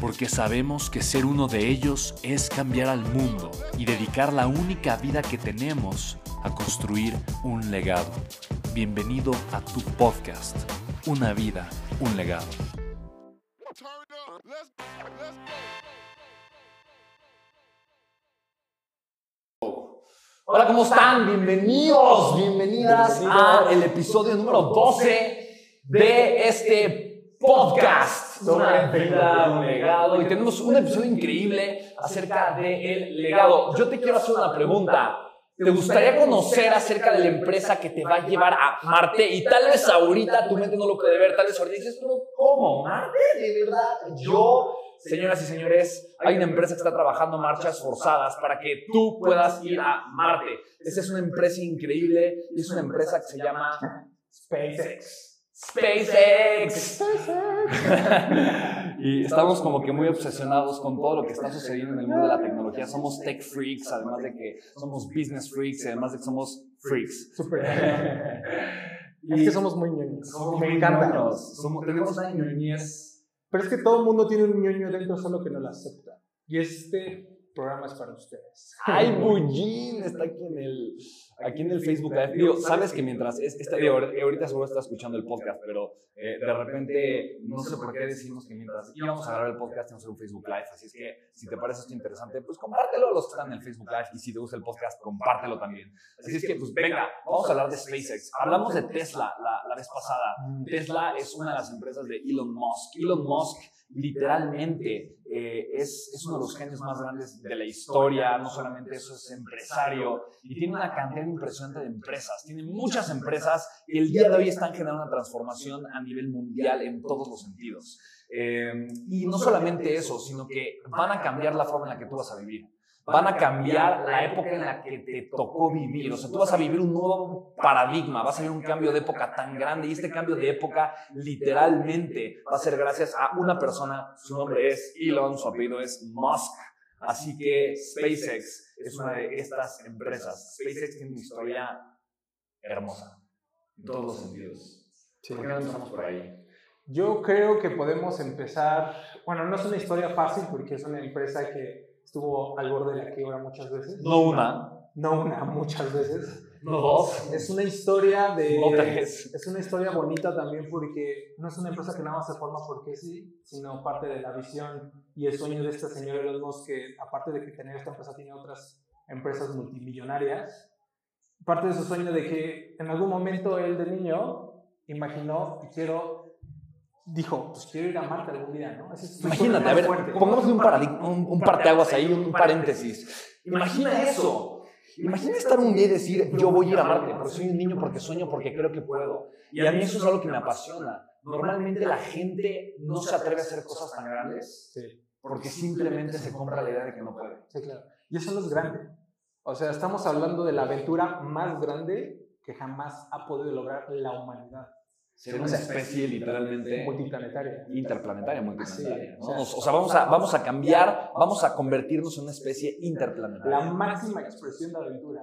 porque sabemos que ser uno de ellos es cambiar al mundo y dedicar la única vida que tenemos a construir un legado. Bienvenido a tu podcast, Una vida, un legado. Hola, ¿cómo están? Bienvenidos, bienvenidas a el episodio número 12 de este podcast una vida, un legado. Y tenemos un episodio increíble acerca del legado. Yo te quiero hacer una pregunta. ¿Te gustaría conocer acerca de la empresa que te va a llevar a Marte? Y tal vez ahorita tu mente no lo puede ver, tal vez ahorita dices, pero ¿cómo? ¿Marte? ¿De verdad? Yo, señoras y señores, hay una empresa que está trabajando marchas forzadas para que tú puedas ir a Marte. Esa es una empresa increíble y es una empresa que se llama SpaceX. SpaceX. y estamos como que muy obsesionados con todo lo que está sucediendo en el mundo de la tecnología. Somos tech freaks, además de que somos business freaks, y además de que somos freaks. Super. es que somos muy ñoños. Somos Me encanta. Somos, tenemos una ñoñez. Pero es que todo el mundo tiene un ñoño dentro, solo que no lo acepta. Y este programa es para ustedes. ¡Ay, Bullín! Está aquí en el aquí en el Facebook Live, sabes que mientras, esta, ahorita seguro estás escuchando el podcast, pero eh, de repente no sé por qué decimos que mientras íbamos a grabar el podcast tenemos un Facebook Live, así es que si te parece esto interesante, pues compártelo a los que están en el Facebook Live y si te gusta el podcast, compártelo también. Así es que, pues venga, vamos a hablar de SpaceX. Hablamos de Tesla la, la vez pasada. Mm. Tesla es una de las empresas de Elon Musk. Elon Musk literalmente eh, es, es, uno de los genios más grandes de la historia, no solamente eso es empresario y tiene una cantidad impresionante de empresas, tiene muchas empresas que el día de hoy están generando una transformación a nivel mundial en todos los sentidos. Eh, y no solamente eso, sino que van a cambiar la forma en la que tú vas a vivir van a cambiar la época en la que te tocó vivir. O sea, tú vas a vivir un nuevo paradigma, vas a vivir un cambio de época tan grande y este cambio de época literalmente va a ser gracias a una persona, su nombre es Elon, su apellido es Musk. Así que SpaceX es una de estas empresas. SpaceX tiene una historia hermosa, en todos los sentidos. ¿Por qué no empezamos por ahí? Yo creo que podemos empezar, bueno, no es una historia fácil porque es una empresa que estuvo al borde de la quiebra muchas veces. No una. No una, muchas veces. No dos. Es una historia de... No tres. Es una historia bonita también porque no es una empresa que nada más se forma porque sí, sino parte de la visión y el sueño de este señor Elon Musk que aparte de que tener esta empresa tiene otras empresas multimillonarias. Parte de su sueño de que en algún momento él de niño imaginó quiero dijo, pues quiero ir a Marte algún día, ¿no? Imagínate, a ver, pongamos un, un, un parteaguas ahí, un paréntesis. Imagina eso. Imagina estar un día y decir, yo voy a ir a Marte, porque soy un niño, porque sueño, porque creo que puedo. Y a mí eso es algo que me apasiona. Normalmente la gente no se atreve a hacer cosas tan grandes porque simplemente se compra la idea de que no puede. Sí, claro. Y eso no es grande. O sea, estamos hablando de la aventura más grande que jamás ha podido lograr la humanidad ser una especie literalmente multiplanetaria. Interplanetaria, multiplanetaria. ¿no? O sea, vamos a, vamos a cambiar, vamos a convertirnos en una especie interplanetaria. La máxima expresión de aventura.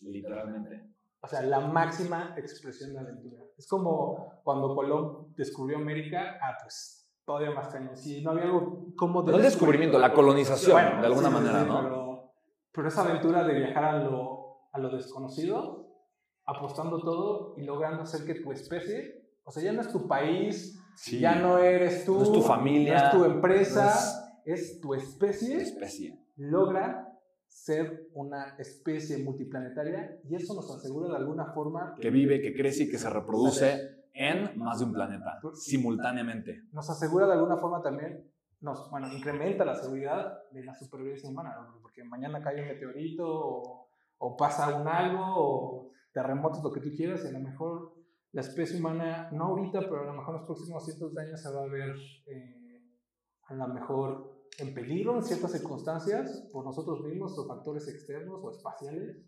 Literalmente. O sea, la máxima expresión de aventura. Es como cuando Colón descubrió América, ah, pues todavía más cañón. Si no había algo como... De no el descubrimiento, la colonización, de alguna manera, ¿no? Pero, pero, esa aventura de viajar a lo, a lo desconocido, apostando todo y logrando hacer que tu especie o sea, ya no es tu país, ya no eres tú, no es tu familia, no es tu empresa, es, tu especie. especie. Logra ser una especie multiplanetaria y eso nos asegura de alguna forma que vive, que crece y que se reproduce en más de un planeta simultáneamente. Nos asegura de alguna forma también, nos, bueno, incrementa la seguridad de la supervivencia humana, porque mañana cae un meteorito o, o, pasa un algo o terremotos, lo que tú quieras, y a lo mejor la especie humana, no ahorita, pero a lo mejor en los próximos cientos de años se va a ver eh, a lo mejor en peligro en ciertas circunstancias por nosotros mismos o factores externos o espaciales,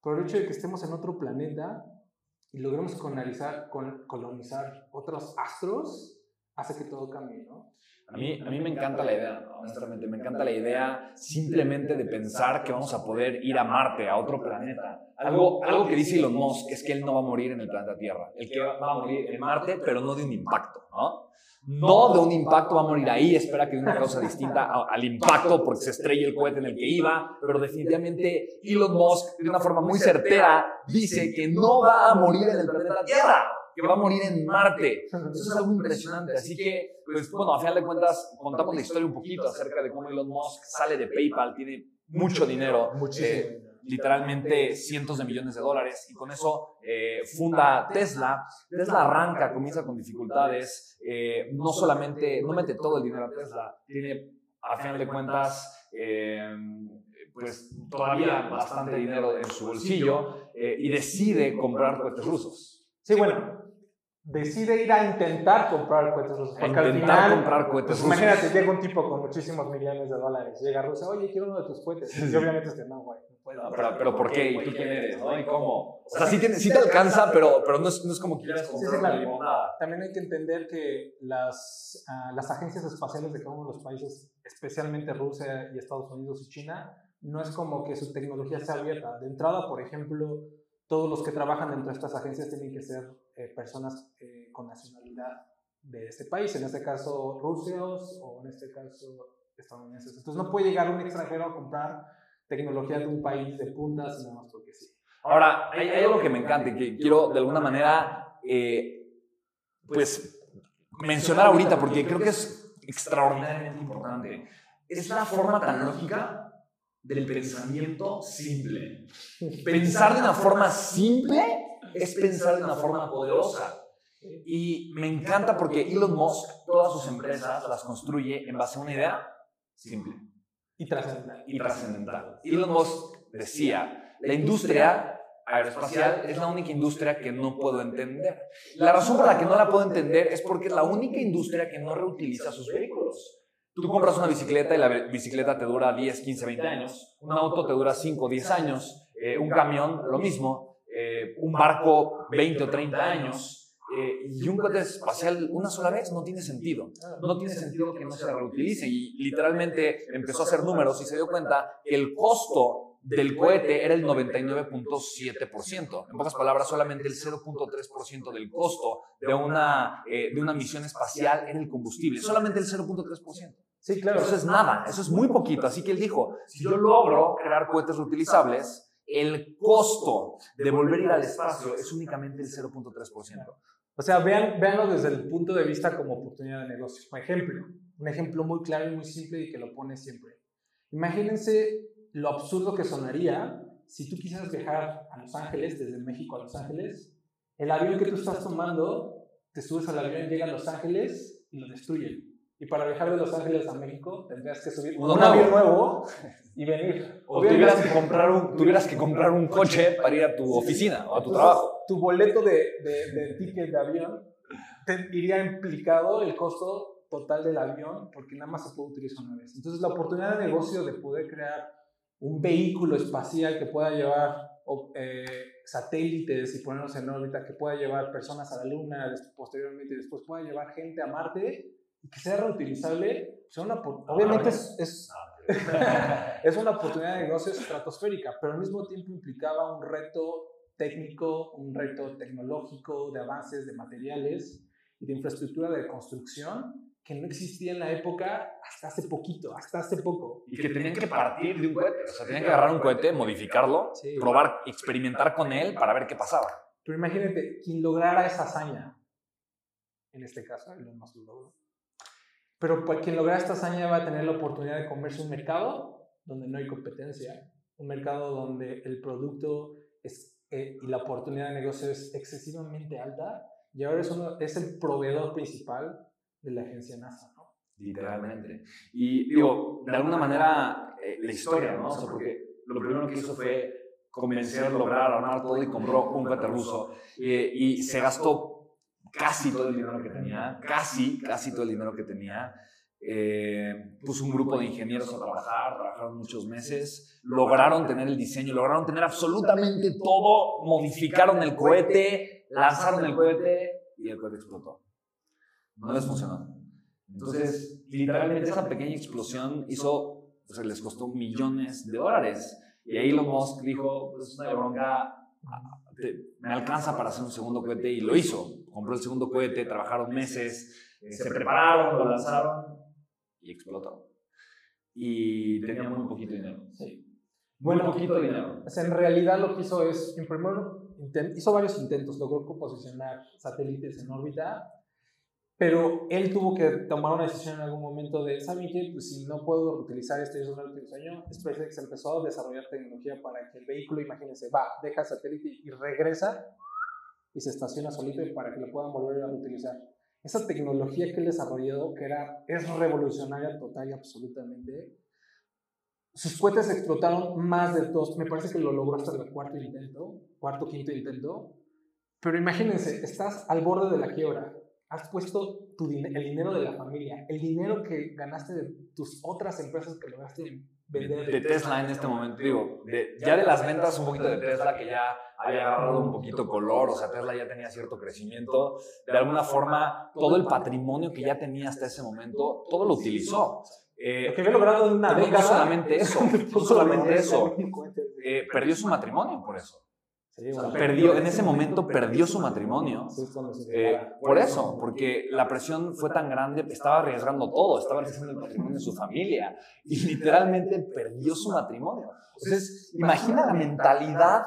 por el hecho de que estemos en otro planeta y logremos colonizar, colonizar otros astros, hace que todo cambie, ¿no? A mí, a mí me encanta la idea, honestamente, me encanta la idea simplemente de pensar que vamos a poder ir a Marte, a otro planeta. Algo, algo que dice Elon Musk es que él no va a morir en el planeta Tierra, el que va a morir en Marte, pero no de un impacto, ¿no? No de un impacto va a morir ahí, espera que de una causa distinta al impacto porque se estrella el cohete en el que iba, pero definitivamente Elon Musk de una forma muy certera dice que no va a morir en el planeta Tierra que va a morir en Marte. Eso es algo impresionante. Así que, pues bueno, a final de cuentas, contamos la historia un poquito acerca de cómo Elon Musk sale de PayPal, tiene mucho dinero. Eh, literalmente cientos de millones de dólares y con eso eh, funda Tesla. Tesla arranca, comienza con dificultades, eh, no solamente, no mete todo el dinero a Tesla, tiene a final de cuentas pues todavía bastante dinero en su bolsillo y decide comprar cohetes rusos. Sí, bueno, decide ir a intentar comprar cohetes rusos. Porque al final, comprar cohetes pues. Imagínate, llega un tipo con muchísimos millones de dólares, llega a Rusia, oye, quiero uno de tus cohetes. Y obviamente es que no, güey, no puedo. pero, pero ¿por qué? ¿Y tú quién eres? ¿no? ¿Y cómo? O sea, sí, te, sí te alcanza, pero, pero no, es, no es como quieras comprar sí, sí, limonada. También hay que entender que las, uh, las agencias espaciales de cada uno de los países, especialmente Rusia y Estados Unidos y China, no es como que su tecnología sea abierta. De entrada, por ejemplo, todos los que trabajan dentro de estas agencias tienen que ser eh, personas eh, con nacionalidad de este país, en este caso rusios o en este caso estadounidenses. Entonces no puede llegar un extranjero a comprar tecnología de un país de puntas nada más porque sí. Ahora, hay, algo que me encanta y que quiero de alguna manera, eh, pues, mencionar ahorita porque creo que es extraordinariamente importante. Es la forma tan lógica del pensamiento simple. Pensar de una forma simple es pensar de una forma poderosa. Y me encanta porque Elon Musk, todas sus empresas las construye en base a una idea simple. Y trascendental. Y trascendental. Elon Musk decía, la industria aeroespacial es la única industria que no puedo entender. La razón por la que no la puedo entender es porque es la única industria que no reutiliza sus vehículos. Tú compras una bicicleta y la bicicleta te dura 10, 15, 20 años. Un auto te dura 5, 10 años. Eh, un camión, lo mismo. Eh, un barco, 20 o 30 años. Eh, y un cohete espacial una sola vez no tiene sentido. No tiene sentido que no se reutilice. Y literalmente empezó a hacer números y se dio cuenta que el costo del cohete era el 99.7%. En pocas palabras, solamente el 0.3% del costo de una, de una misión espacial era el combustible. Solamente el 0.3%. Sí, claro. Eso es nada, eso es muy poquito. Así que él dijo, si yo logro crear cohetes reutilizables, el costo de volver a ir al espacio es únicamente el 0.3%. O sea, vean, véanlo desde el punto de vista como oportunidad de negocio. Por ejemplo, un ejemplo muy claro y muy simple y que lo pone siempre. Imagínense lo absurdo que sonaría si tú quisieras viajar a Los Ángeles, desde México a Los Ángeles, el avión que tú estás tomando, te subes al avión, llega a Los Ángeles y lo destruyen. Y para viajar de Los Ángeles a México tendrías que subir un, avión nuevo y venir. O tuvieras que, comprar un, tuvieras que comprar un coche para ir a tu oficina o a tu trabajo. Tu boleto de, de, de ticket de avión te iría implicado el costo total del avión porque nada más se puede utilizar una vez. Entonces la oportunidad de negocio de poder crear un vehículo espacial que pueda llevar eh, satélites y ponernos en órbita, que pueda llevar personas a la Luna posteriormente y después pueda llevar gente a Marte, que sea reutilizable, pues, una, obviamente es, es, es, una oportunidad de negocio estratosférica, pero al mismo tiempo implicaba un reto técnico, un reto tecnológico, de avances de materiales y de infraestructura de construcción que no existía en la época hasta hace poquito, hasta hace poco. Y que tenían que partir de un cohete, o sea, tenían que agarrar un cohete, modificarlo, probar, experimentar con él para ver qué pasaba. Pero imagínate, quien lograra esa hazaña, en este caso, Elon Musk lo logró, pero quien logra esta hazaña va a tener la oportunidad de comerse un mercado donde no hay competencia un mercado donde el producto es, eh, y la oportunidad de negocio es excesivamente alta y ahora es, uno, es el proveedor principal de la agencia NASA. ¿no? Literalmente. Y digo, de alguna manera, eh, la historia, ¿no? O sea, porque lo primero que hizo fue convencer, lograr, armar todo y compró un cohete ruso. Eh, y se gastó casi todo el dinero que tenía, casi, casi todo el dinero que tenía. Eh, puso un grupo de ingenieros a trabajar, trabajaron muchos meses, lograron tener el diseño, lograron tener absolutamente todo, modificaron el cohete, lanzaron el cohete y el cohete explotó. No les funcionó. Entonces, literalmente esa pequeña explosión hizo, o sea, les costó millones de dólares. Y ahí Elon Musk dijo, pues es una bronca, me alcanza para hacer un segundo cohete y lo hizo. Compró el segundo cohete, trabajaron meses, se prepararon, lo lanzaron y explotó. Y tenía muy poquito dinero. Sí. Muy poquito dinero. O sea, en realidad lo que hizo es, en primer hizo varios intentos, logró posicionar satélites en órbita, pero él tuvo que tomar una decisión en algún momento de, ¿saben qué? Pues si no puedo utilizar este último diseño, SpaceX empezó a desarrollar tecnología para que el vehículo, imagínense, va, deja satélite y regresa y se estaciona solito para que lo puedan volver a utilizar. Esa tecnología que él desarrolló, que era, es revolucionaria total y absolutamente, sus cohetes explotaron más de dos, me parece que lo logró hasta el cuarto intento, cuarto, quinto intento, pero imagínense, estás al borde de la quiebra, has puesto tu el dinero de la familia, el dinero que ganaste de tus otras empresas que lograste vender. De, Tesla en este momento, digo, ya de las ventas un poquito de Tesla que ya había agarrado un poquito color, o sea, Tesla ya tenía cierto crecimiento, de alguna forma todo el patrimonio que ya tenía hasta ese momento, todo lo utilizó. Eh, lo que había logrado en una década. No solamente eso, no solamente eso, eh, perdió su matrimonio por eso perdió, en ese momento perdió su matrimonio. Eh, por eso, porque la presión fue tan grande, estaba arriesgando todo, estaba arriesgando el patrimonio de su familia y literalmente perdió su matrimonio. Entonces, imagina la mentalidad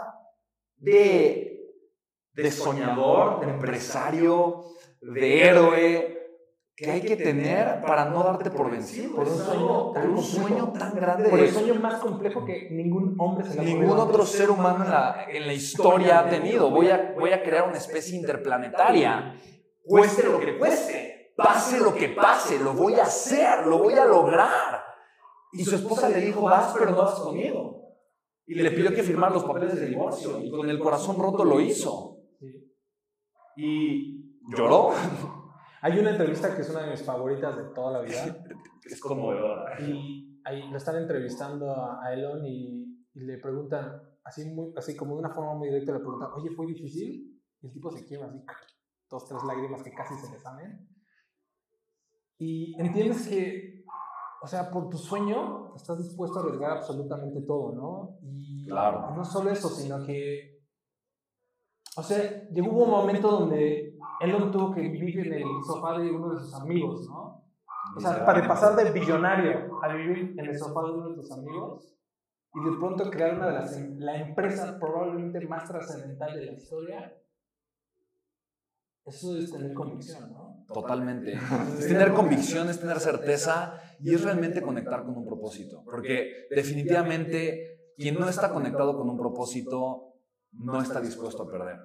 de, de soñador, de empresario, de héroe, que hay que tener para no darte por vencido. Por un sueño, tan, un sueño tan grande. Por el sueño más complejo que ningún hombre se Ningún otro ser humano en la, en la historia ha tenido. Voy a, voy a crear una especie interplanetaria. Cueste lo que cueste. Pase lo que pase. Lo voy a hacer. Lo voy a lograr. Y su esposa le dijo, vas, pero no vas conmigo. Y le pidió que firmara los papeles de divorcio. Y con el corazón roto lo hizo. Y lloró. Hay una entrevista que es una de mis favoritas de toda la vida. es conmovedora. Y ahí lo están entrevistando a Elon y, y, le preguntan, así, muy, así como de una forma muy directa, le preguntan, oye, ¿fue difícil? Y el tipo se quiebra así, dos, tres lágrimas que casi se le salen. Y entiendes que, o sea, por tu sueño estás dispuesto a arriesgar absolutamente todo, ¿no? Y claro. no solo eso, sino que, o sea, llegó un momento donde Elon tuvo que vivir en el sofá de uno de sus amigos, ¿no? O sea, para pasar de billonario a vivir en el sofá de uno de sus amigos y de pronto crear una de las em, la empresa probablemente más trascendental de la historia. Eso es tener convicción, ¿no? Totalmente. es tener convicción, es tener certeza y es realmente conectar con un propósito. Porque definitivamente quien no está conectado con un propósito no está dispuesto a perder.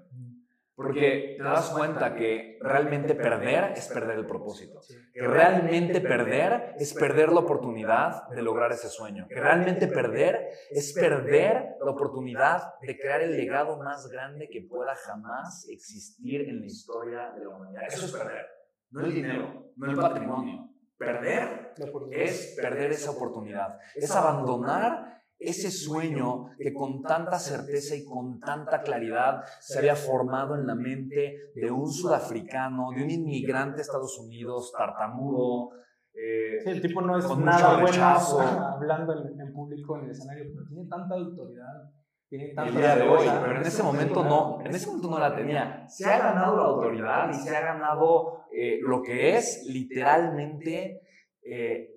Porque te das cuenta que realmente perder es perder el propósito. Que realmente perder es perder la oportunidad de lograr ese sueño. Que realmente perder es perder la oportunidad de crear el legado más grande que pueda jamás existir en la historia de la humanidad. Eso es perder. No el dinero, no el patrimonio. Perder es perder esa oportunidad. Es abandonar ese sueño que con tanta certeza y con tanta claridad se había formado en la mente de un sudafricano, de un inmigrante a Estados Unidos, tartamudo. Eh, sí, el tipo no es nada bueno hablando en, público en el escenario, pero tiene tanta autoridad. Tiene tanta el día de hoy, pero en ese momento no, en ese momento no la tenía. Se ha ganado la autoridad y se ha ganado eh, lo que es literalmente eh,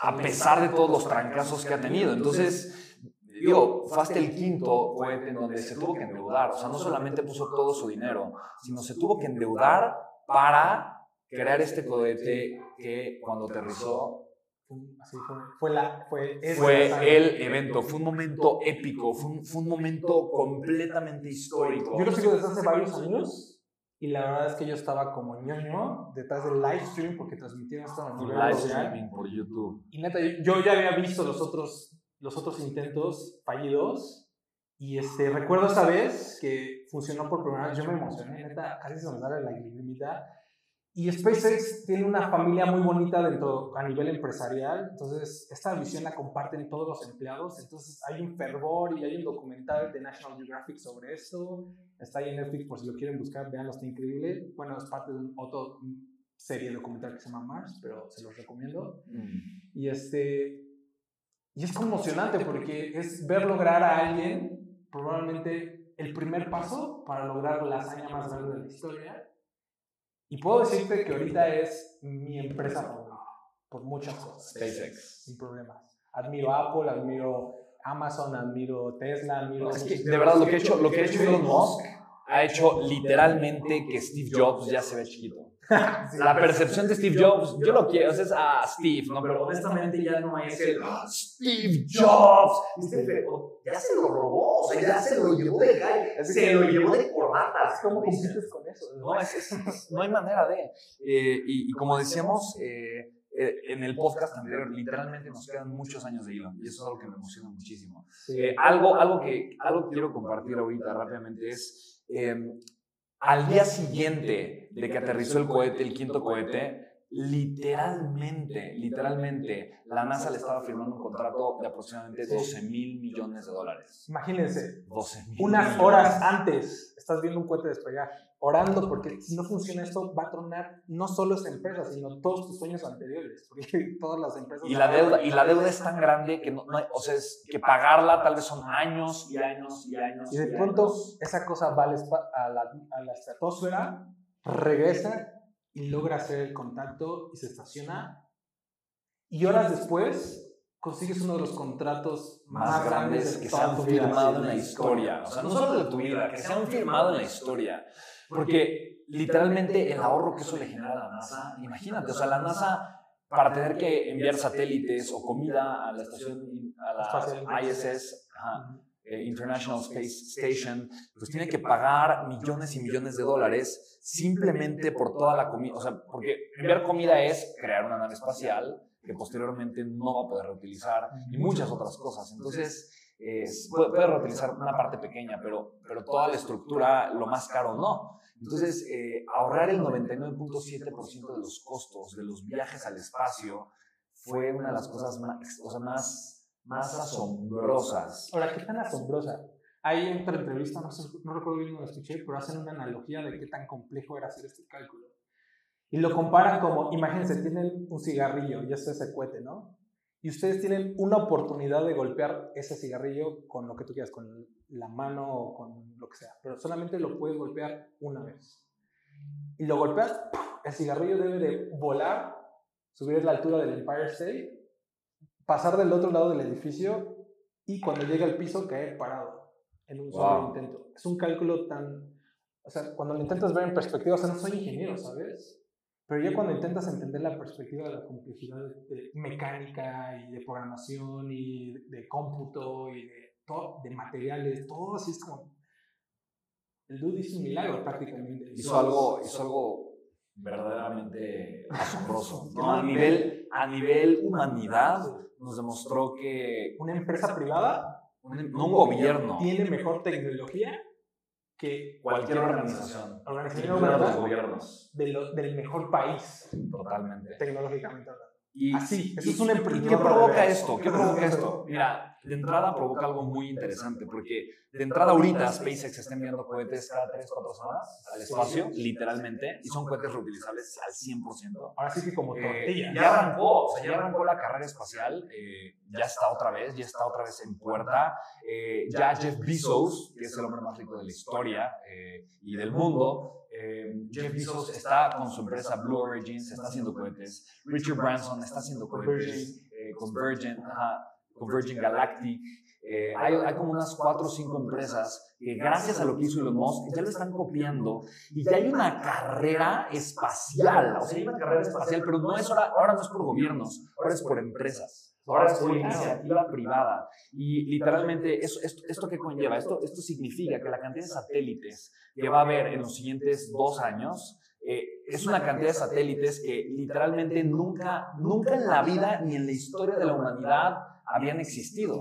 a pesar de todos los trancazos que ha tenido. Entonces, digo, fue hasta el quinto cohete en donde se tuvo que endeudar. O sea, no solamente puso todo su dinero, sino se tuvo que endeudar para crear este cohete que cuando aterrizó fue, fue, la, fue, Fue el evento, fue un momento épico, fue un, fue un momento completamente histórico. Yo lo sigo desde hace varios años y la verdad es que yo estaba como ñoño detrás del live stream porque transmitieron esto Un nivel live streaming por YouTube. Y neta, yo, yo ya había visto los otros, los otros intentos fallidos y este, recuerdo esa vez que funcionó por primera vez. Yo me emocioné, neta, casi se me sale la lagrimita. Y SpaceX tiene una familia muy bonita dentro a nivel empresarial, entonces esta visión la comparten todos los empleados, entonces hay un fervor y hay un documental de National Geographic sobre esto, está ahí en Netflix por si lo quieren buscar, veanlo, está increíble. Bueno, es parte de un otro serie documental que se llama Mars, pero se los recomiendo. Mm. Y este y es conmocionante porque es ver lograr a alguien probablemente el primer paso para lograr la hazaña más grande de la historia. Y puedo decirte que ahorita es mi empresa favorita por muchas cosas. SpaceX. Sin problemas. Admiro Apple, admiro Amazon, admiro Tesla, admiro Es que, de verdad, lo que ha hecho, lo que ha hecho Elon Musk ha hecho literalmente que Steve Jobs ya se ve chiquito. La percepción de Steve Jobs, yo lo quiero, o sea, es a Steve, ¿no? Pero honestamente ya no es el "Ah, Steve Jobs. Steve, ya se lo robó, o sea, ya se lo llevó de calle, se lo llevó de corbata. ¿Cómo compites con eso? No, es, es- es- no hay manera de. Eh, y, y como decíamos eh, eh, en el podcast anterior, literalmente nos quedan muchos años de Elon y eso es algo que me emociona muchísimo. Sí. Eh, algo, algo, que, algo que quiero compartir ahorita rápidamente es, eh, al día siguiente de que aterrizó el cohete, el quinto cohete, literalmente, literalmente, la NASA le estaba firmando un contrato de aproximadamente Sí. 12 mil millones de dólares. Imagínense, 12 mil unas millones. horas antes estás viendo un cohete despegar, orando porque si no funciona esto va a tronar no solo esa empresa, sino todos tus sueños anteriores, porque todas las empresas... Y la deuda, y la deuda es tan grande que, no, no hay- o sea, es que pagarla tal vez son años y años y años. Y de pronto esa cosa va al espa- a la, a la estratosfera, regresa y logra hacer el contacto y se estaciona. Y horas después consigues uno de los contratos más, más grandes de que se han firmado en la historia. O sea, no solo de tu vida, que se han firmado en la historia. Porque literalmente el ahorro que eso le genera a la NASA, imagínate, o sea, la NASA para tener que enviar satélites o comida a la estación, a la ISS, ajá, eh, International Space Station, pues tiene que pagar millones y millones de dólares simplemente por toda la comida. O sea, porque enviar comida es crear una nave espacial que posteriormente no va a poder reutilizar y muchas otras cosas. Entonces, eh, puede, puede reutilizar una parte pequeña, pero, pero toda la estructura, lo más caro, no. Entonces, eh, ahorrar el 99.7% de los costos de los viajes al espacio fue una de las cosas más, o sea, más, más asombrosas. Ahora, ¿qué tan asombrosa? Hay otra entrevista, no, sé, no recuerdo bien la escuché, pero hacen una analogía de qué tan complejo era hacer este cálculo. Y lo comparan como, imagínense, tienen un cigarrillo, ya es ese cohete, ¿no? Y ustedes tienen una oportunidad de golpear ese cigarrillo con lo que tú quieras, con la mano o con lo que sea, pero solamente lo puedes golpear una vez. Y lo golpeas, el cigarrillo debe de volar, subir a la altura del Empire State, pasar del otro lado del edificio y cuando llega al piso caer parado en un solo intento. Es un cálculo tan... O sea, cuando lo intentas ver en perspectiva, o sea, no soy ingeniero, ¿sabes? Pero ya cuando intentas entender la perspectiva de la complejidad de mecánica y de programación y de cómputo y de, todo, de materiales, todo así es como... El dude hizo un milagro prácticamente. Hizo algo, hizo algo verdaderamente asombroso. ¿no? A, nivel, a nivel humanidad nos demostró que Una empresa privada un, no un gobierno, tiene mejor tecnología que cualquier organización, organización incluidos los gubernamental gobiernos, de lo- del mejor país totalmente. tecnológicamente hablando. Y, Así, eso y- es un ¿y emprendedor ¿Qué provoca esto? ¿Qué provoca esto? Mira, de entrada provoca algo muy interesante, porque de entrada ahorita SpaceX está enviando cohetes cada 3, 4 semanas al espacio, literalmente, y son cohetes reutilizables al 100%. Ahora sí que como Eh, tortilla. ya arrancó, o sea, ya arrancó la carrera espacial, eh, ya está otra vez, ya está otra vez en puerta. Eh, ya Jeff Bezos, que es el hombre más rico de la historia eh, y del mundo, eh, Jeff Bezos está con su empresa Blue Origin, se está haciendo cohetes. Richard Branson está haciendo cohetes eh, con Virgin. ajá. con Virgin Galactic. Eh, hay, hay, como unas cuatro o cinco empresas que gracias a lo que hizo Elon Musk ya lo están copiando y ya hay una carrera espacial, o sea, hay una carrera espacial, pero no es ahora, ahora no es por gobiernos, ahora es por empresas. Ahora es por iniciativa privada. Y literalmente, eso, esto, ¿esto qué conlleva? Esto, esto significa que la cantidad de satélites que va a haber en los siguientes dos años eh, es una cantidad de satélites que literalmente nunca, nunca en la vida ni en la historia de la humanidad habían existido.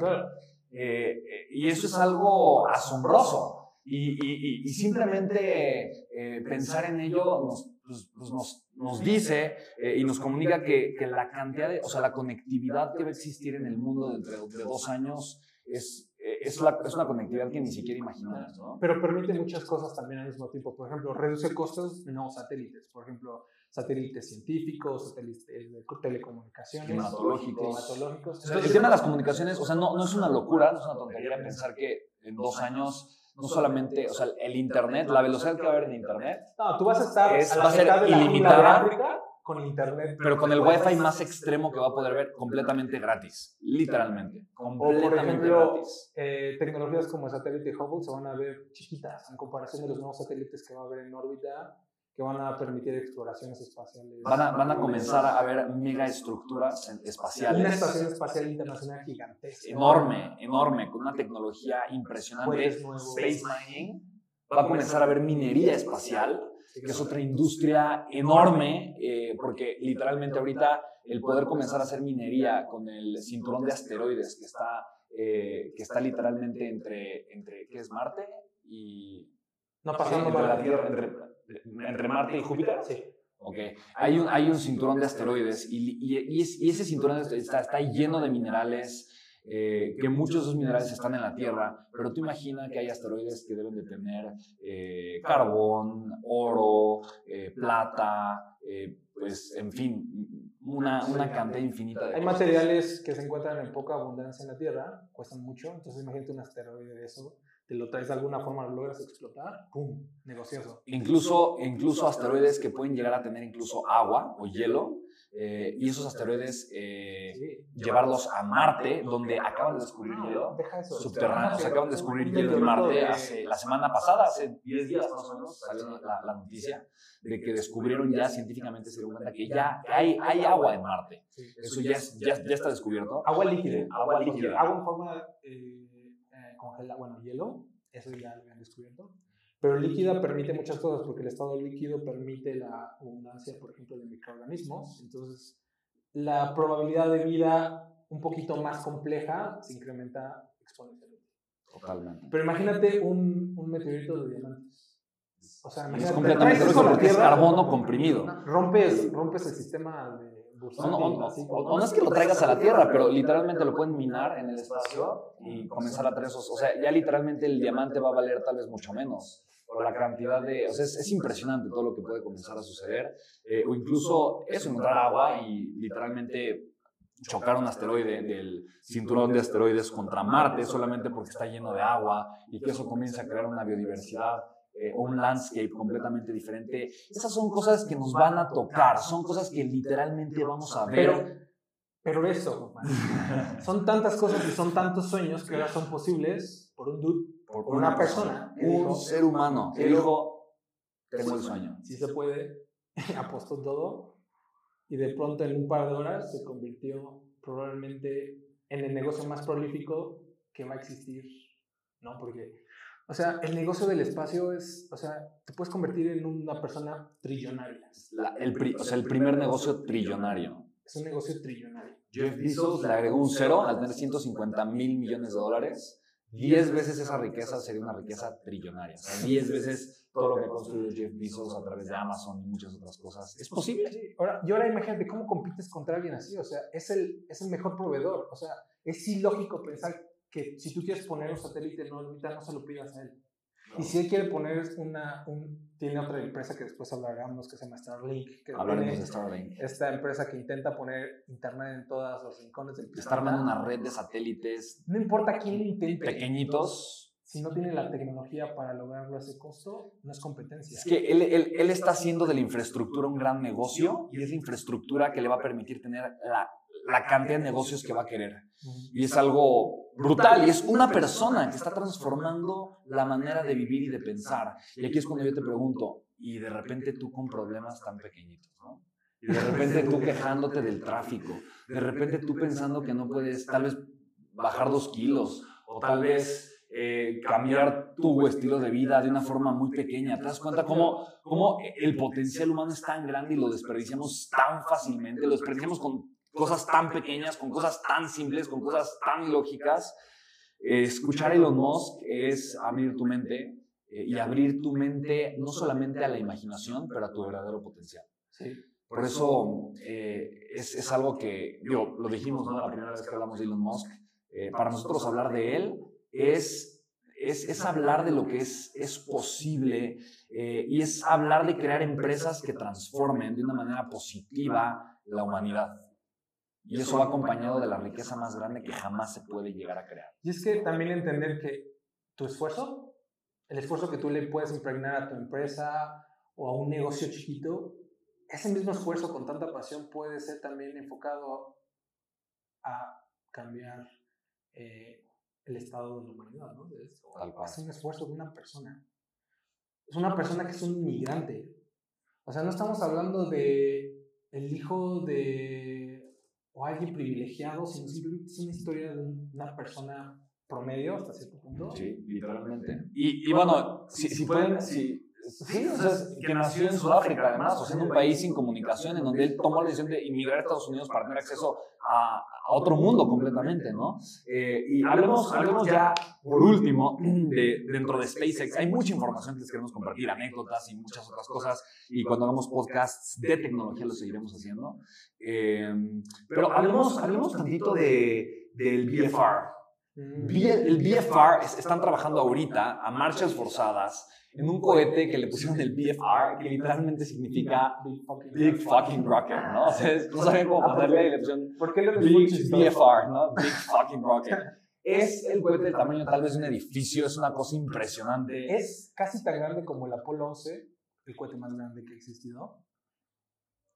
Eh, eh, y eso es algo asombroso. Y, y, simplemente pensar en ello nos, pues, pues nos, nos, dice y nos comunica que, que, la cantidad de, o sea, la conectividad que va a existir en el mundo dentro de dos años es es, la, es, una conectividad que ni siquiera imaginamos. ¿no? Pero permite muchas cosas también al mismo tiempo. Por ejemplo, reduce costos de nuevos satélites. Por ejemplo, satélites científicos, satélites de telecomunicaciones, climatológicos. el tema de las comunicaciones, o sea, no, no es una locura, no es una tontería pensar que en dos años no solamente, o sea, el Internet, la velocidad que va a haber en Internet. No, tú vas a estar es, va a ser ilimitada con internet. Pero con el wifi más extremo que va a poder ver completamente gratis, literalmente. Completamente o por ejemplo, eh, tecnologías como el satélite Hubble se van a ver chiquitas en comparación de los nuevos satélites que va a haber en órbita que van a permitir exploraciones espaciales. Van a, van a comenzar a ver megaestructuras espaciales. Una estación espacial internacional gigantesca. Enorme, enorme, con una tecnología impresionante. Space mining. Va a comenzar a haber minería espacial que es otra industria enorme, eh, porque literalmente ahorita el poder comenzar a hacer minería con el cinturón de asteroides que está, eh, que está literalmente entre, entre, ¿qué es Marte? Y... No pasando entre la Tierra, entre, Marte y Júpiter. Sí. Ok, hay un, hay un cinturón de asteroides y, y, y ese cinturón está, está lleno de minerales, eh, que muchos de esos minerales están en la Tierra, pero tú imaginas que hay asteroides que deben de tener eh, carbón, oro, eh, plata, pues en fin, una, una cantidad infinita de Hay materiales que se encuentran en poca abundancia en la Tierra, cuestan mucho, entonces imagínate un asteroide de eso, lo traes de alguna forma, lo logras explotar, ¡pum! Negocioso. Incluso, incluso asteroides que pueden llegar a tener incluso agua o hielo, eh, y esos asteroides eh, llevarlos a Marte, donde acaban de descubrir hielo subterráneo. Se acaban de descubrir hielo en Marte hace, la semana pasada, hace 10 días más o menos, salió la, noticia de que descubrieron ya científicamente, se dieron cuenta que ya hay, hay agua en Marte. Eso ya, ya, ya, está descubierto. Agua líquida. Agua líquida. Agua en forma eh, congelada, bueno, hielo, eso ya lo habían descubierto. Pero líquida permite muchas cosas, porque el estado líquido permite la abundancia, por ejemplo, de microorganismos. Entonces, la probabilidad de vida un poquito más compleja se incrementa exponencialmente. Totalmente. Pero imagínate un, un meteorito de diamantes. O sea, es completamente porque es carbono comprimido. Rompes, rompes el sistema de no, no, o, no es que lo traigas a la Tierra, pero literalmente lo pueden minar en el espacio y comenzar a traer esos. O sea, ya literalmente el diamante va a valer tal vez mucho menos por la cantidad de... O sea, es, impresionante todo lo que puede comenzar a suceder. Eh, o incluso eso, encontrar agua y literalmente chocar un asteroide del cinturón de asteroides contra Marte solamente porque está lleno de agua y que eso comience a crear una biodiversidad eh, un landscape completamente diferente. Esas son cosas que nos van a tocar, son cosas que literalmente vamos a ver. Pero, eso, son tantas cosas y son tantos sueños que ahora son posibles por un dude por, una, persona, un ser humano que dijo, tengo el sueño. Si se puede, apostó todo y de pronto en un par de horas se convirtió probablemente en el negocio más prolífico que va a existir, ¿no? Porque, o sea, el negocio del espacio es, o sea, te puedes convertir en una persona trillonaria. el, o sea, el primer negocio trillonario. Es un negocio trillonario. Jeff Bezos le agregó un cero al tener 150 mil millones de dólares 10 veces esa riqueza sería una riqueza trillonaria. O sea, 10 veces todo lo que ha construido Jeff Bezos a través de Amazon y muchas otras cosas. ¿Es posible? Ahora, y ahora imagínate cómo compites contra alguien así. O sea, es el, es el mejor proveedor. O sea, es ilógico pensar que si tú quieres poner un satélite en órbita, no se lo pidas a él. Y si él quiere poner una, un, tiene otra empresa que después hablaremos que se llama Starlink. Que Hablaremos de Starlink. Esta empresa que intenta poner internet en todos los rincones del planeta. Está armando una red de satélites. No importa quién lo intente. Pequeñitos. si no tiene la tecnología para lograrlo a ese costo, no es competencia. Es que él, él, él está haciendo de la infraestructura un gran negocio y es la infraestructura que le va a permitir tener la, la cantidad de negocios que va a querer. Y es algo brutal y es una persona que está transformando la manera de vivir y de pensar. Y aquí es cuando yo te pregunto, y de repente tú con problemas tan pequeñitos, ¿no? Y de repente tú quejándote del tráfico, de repente tú pensando que no puedes tal vez bajar dos kilos o tal vez eh, cambiar tu estilo de vida de una forma muy pequeña. ¿Te das cuenta cómo, cómo el potencial humano es tan grande y lo desperdiciamos tan fácilmente? Lo desperdiciamos con cosas tan pequeñas, con cosas tan simples, con cosas tan lógicas. Eh, escuchar a Elon Musk es abrir tu mente eh, y abrir tu mente no solamente a la imaginación, pero a tu verdadero potencial. Sí. Por eso eh, es, es, algo que, digo, lo dijimos ¿no? la primera vez que hablamos de Elon Musk, eh, para nosotros hablar de él es, es, es, hablar de lo que es, es posible eh, y es hablar de crear empresas que transformen de una manera positiva la humanidad. Y eso va acompañado de la riqueza más grande que jamás se puede llegar a crear. Y es que también entender que tu esfuerzo, el esfuerzo que tú le puedes impregnar a tu empresa o a un negocio chiquito, ese mismo esfuerzo con tanta pasión puede ser también enfocado a cambiar eh, el estado de la humanidad, ¿no? Es, es, un esfuerzo de una persona. Es una persona que es un migrante. O sea, no estamos hablando de el hijo de o alguien privilegiado, sino simplemente es una historia de una persona promedio hasta cierto punto. Sí, literalmente. Y, y bueno, si, si pueden, si, Sí, o sea, que nació en Sudáfrica, además, o sea, en un país sin comunicación, en donde él tomó la decisión de inmigrar a Estados Unidos para tener acceso a, a otro mundo completamente, ¿no? Eh, y hablemos, hablemos ya, por último, de, dentro de SpaceX. Hay mucha información que les queremos compartir, anécdotas y muchas otras cosas, y cuando hagamos podcasts de tecnología lo seguiremos haciendo. Eh, pero hablemos, hablemos tantito de, del BFR. El BFR, están trabajando ahorita a marchas forzadas en un cohete que le pusieron el BFR, que literalmente significa Big Fucking Rocket, ¿no? O sea, no sabían cómo ponerle y le pusieron ¿Por qué le Big BFR, ¿no? Big Fucking Rocket. Es el cohete del tamaño tal vez de un edificio, es una cosa impresionante. Es casi tan grande como el Apolo 11, el cohete más grande que ha existido.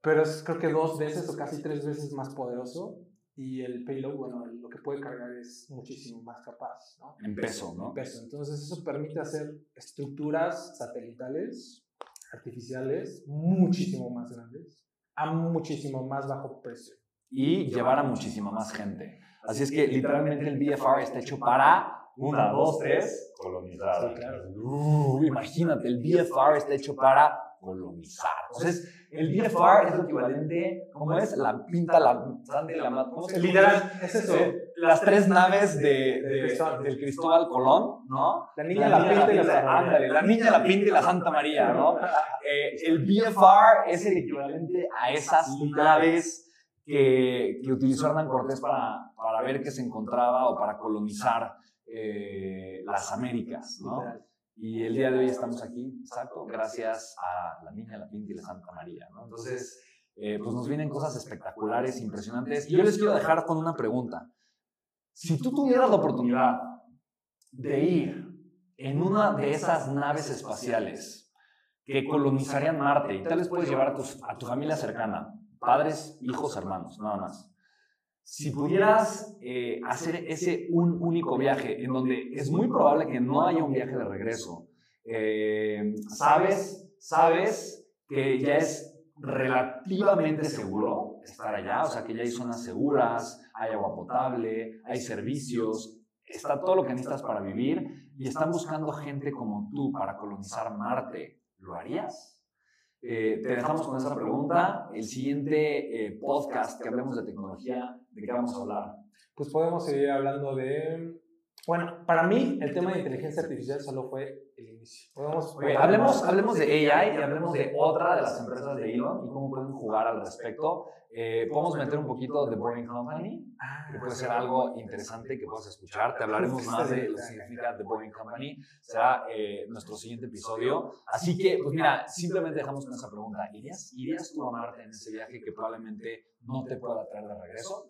Pero es creo que dos veces o casi tres veces más poderoso y el payload, bueno, lo que puede cargar es muchísimo más capaz, ¿no? En peso, ¿no? En peso. Entonces eso permite hacer estructuras satelitales, artificiales, muchísimo más grandes, a muchísimo más bajo precio. Y llevar a muchísima más gente. Así es que literalmente el BFR está hecho para una, dos, tres, colonizar. Sí, claro. Uh, imagínate, el BFR está hecho para colonizar. Entonces, el BFR es lo equivalente, ¿cómo es? La pinta, la la ¿cómo se Literal, es eso. Las tres naves de, del Cristóbal Colón, ¿no? La niña, la, pinta y la Santa María. Ándale, la niña, la pinta y la Santa María, ¿no? Eh, el BFR es el equivalente a esas naves que, que utilizó Hernán Cortés para, para ver qué se encontraba o para colonizar eh, las Américas, ¿no? Y el día de hoy estamos aquí, exacto, gracias a la Niña, la Pinta y la Santa María, ¿no? Entonces, eh, pues nos vienen cosas espectaculares, impresionantes. Y yo les quiero dejar con una pregunta. Si tú tuvieras la oportunidad de ir en una de esas naves espaciales que colonizarían Marte y tal vez puedes llevar a, tus, a tu familia cercana, padres, hijos, hermanos, nada más si pudieras eh, hacer ese un único viaje en donde es muy probable que no haya un viaje de regreso, eh, sabes, sabes que ya es relativamente seguro estar allá, o sea que ya hay zonas seguras, hay agua potable, hay servicios, está todo lo que necesitas para vivir y están buscando gente como tú para colonizar Marte. ¿Lo harías? Eh, te dejamos con esa pregunta. El siguiente eh, podcast que hablemos de tecnología, ¿de qué vamos a hablar? Pues podemos seguir hablando de... Bueno, para mí el tema de inteligencia artificial solo fue el inicio. Podemos, Oye, hablemos, hablemos de AI y hablemos de otra de las empresas de Elon y cómo pueden jugar al respecto. Eh, podemos meter un poquito de Boring Company, Ah, que puede ser algo interesante que puedas escuchar. Te hablaremos más de lo que significa The Boring Company. Será eh, nuestro siguiente episodio. Así que, pues mira, simplemente dejamos con esa pregunta. ¿Irías, ¿Irías tú a Marte en ese viaje que probablemente no te pueda traer de regreso?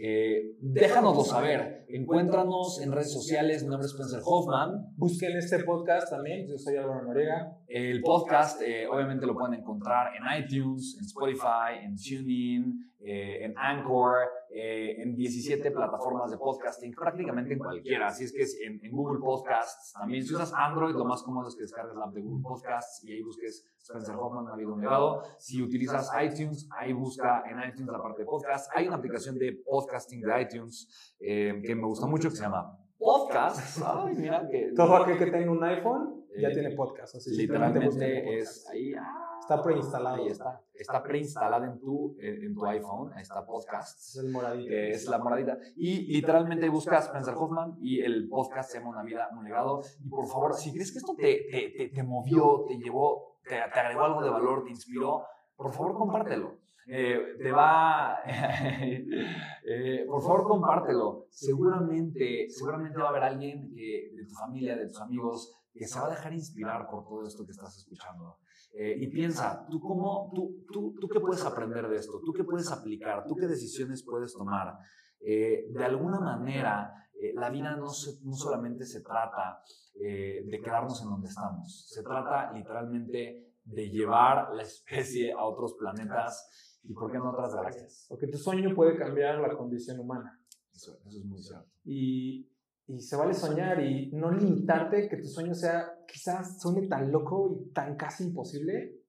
Eh, déjanoslo saber. Encuéntranos en redes sociales. Mi nombre es Spencer Hoffman. Busquen este podcast también. Yo soy Álvaro Noriega. El podcast, eh, obviamente, lo pueden encontrar en iTunes, en Spotify, en TuneIn, eh, en Anchor, eh, en 17 plataformas de podcasting, prácticamente en cualquiera. Así es que es en, en, Google Podcasts también. Si usas Android, lo más cómodo es que descargues la app de Google Podcasts y ahí busques Spencer Hoffman, ha habido un legado. Si utilizas iTunes, ahí busca en iTunes la parte de podcast. Hay una aplicación de podcasting de iTunes eh, que me gusta mucho que se llama Podcast. Ay, mira que. Todo aquel que tenga un iPhone ya tiene podcast. Así literalmente es ahí. Ah, Está preinstalado. Ahí está. Está preinstalada en tu, en, tu iPhone. Ahí está podcast. Es el moradito. Eh, es la moradita. Y literalmente buscas Spencer Hoffman y el podcast se llama Una vida, un legado. Y por favor, si crees que esto te, te, te, te movió, te llevó, te, agregó algo de valor, te inspiró, por favor, compártelo. Eh, te va, eh, por favor compártelo. Seguramente, seguramente va a haber alguien que, de tu familia, de tus amigos, que se va a dejar inspirar por todo esto que estás escuchando. Eh, y piensa, ¿tú, cómo, tú, tú, ¿tú qué puedes aprender de esto? ¿Tú qué puedes aplicar? ¿Tú qué decisiones puedes tomar? Eh, de alguna manera, eh, la vida no, no, solamente se trata eh, de quedarnos en donde estamos, se trata literalmente de llevar la especie a otros planetas y, ¿por qué no, otras galaxias? Porque tu sueño puede cambiar la condición humana. Eso, eso es muy cierto. Y, y se vale soñar y no limitarte, que tu sueño sea, quizás suene tan loco y tan casi imposible.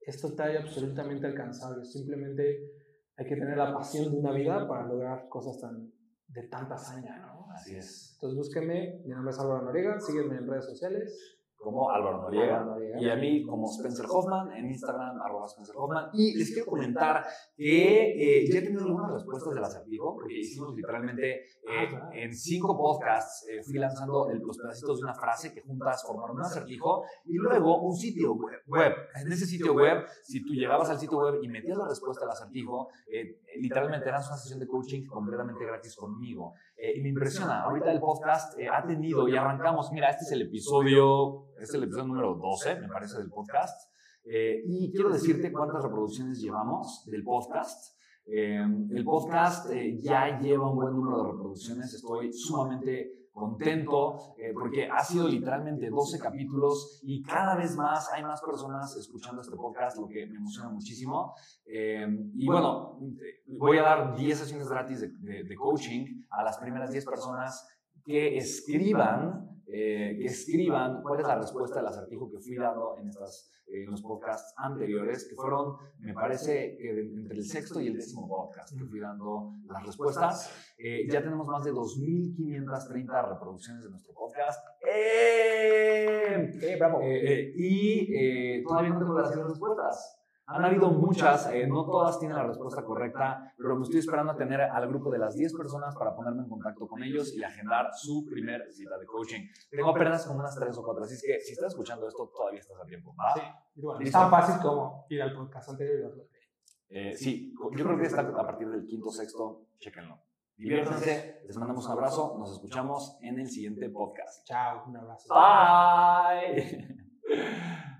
Esto está absolutamente alcanzable. Simplemente hay que tener la pasión de una vida para lograr cosas tan de tanta hazaña, ¿no? Así es. Entonces búsquenme, mi nombre es Álvaro Noriega, sígueme en redes sociales. Como Álvaro Noriega, Noriega. Y a mí como Spencer Hoffman en Instagram, arroba Spencer Hoffman. Y les quiero comentar que eh, ya he tenido algunas respuestas del acertijo, porque hicimos literalmente eh, ah, en cinco podcasts, eh, fui lanzando el, los pedacitos de una frase que juntas formaron un acertijo y luego un sitio web, web. En ese sitio web, si tú llegabas al sitio web y metías la respuesta al acertijo, literalmente eras una sesión de coaching completamente gratis conmigo. Y me impresiona, ahorita el podcast ha tenido y arrancamos, mira, este es el episodio, este es el episodio número 12, me parece, del podcast. Eh, y quiero decirte cuántas reproducciones llevamos del podcast. Eh, el podcast eh, ya lleva un buen número de reproducciones. Estoy sumamente contento porque ha sido literalmente 12 capítulos y cada vez más hay más personas escuchando este podcast, lo que me emociona muchísimo. y bueno, voy a dar 10 sesiones gratis de, de, de coaching a las primeras 10 personas que escriban eh, que escriban cuál es la respuesta del acertijo que fui dando en, estas, eh, en los podcasts anteriores, que fueron, me parece, que entre el sexto y el décimo podcast que fui dando las respuestas. Eh, ya tenemos más de 2.530 reproducciones de nuestro podcast. ¡Eh! bravo! y todavía no tengo las respuestas. Han habido muchas, eh, no todas tienen la respuesta correcta, pero me estoy esperando a tener al grupo de las 10 personas para ponerme en contacto con ellos y agendar su primer cita de coaching. Tengo apenas como unas 3 o 4, así es que si estás escuchando esto, todavía estás a tiempo. ¿va? Sí, igual. Es tan fácil como ir al podcast anterior. Eh, sí, yo creo que está a partir del quinto, sexto, chéquenlo. Diviértanse, les mandamos un abrazo, nos escuchamos en el siguiente podcast. Chao, un abrazo. Bye.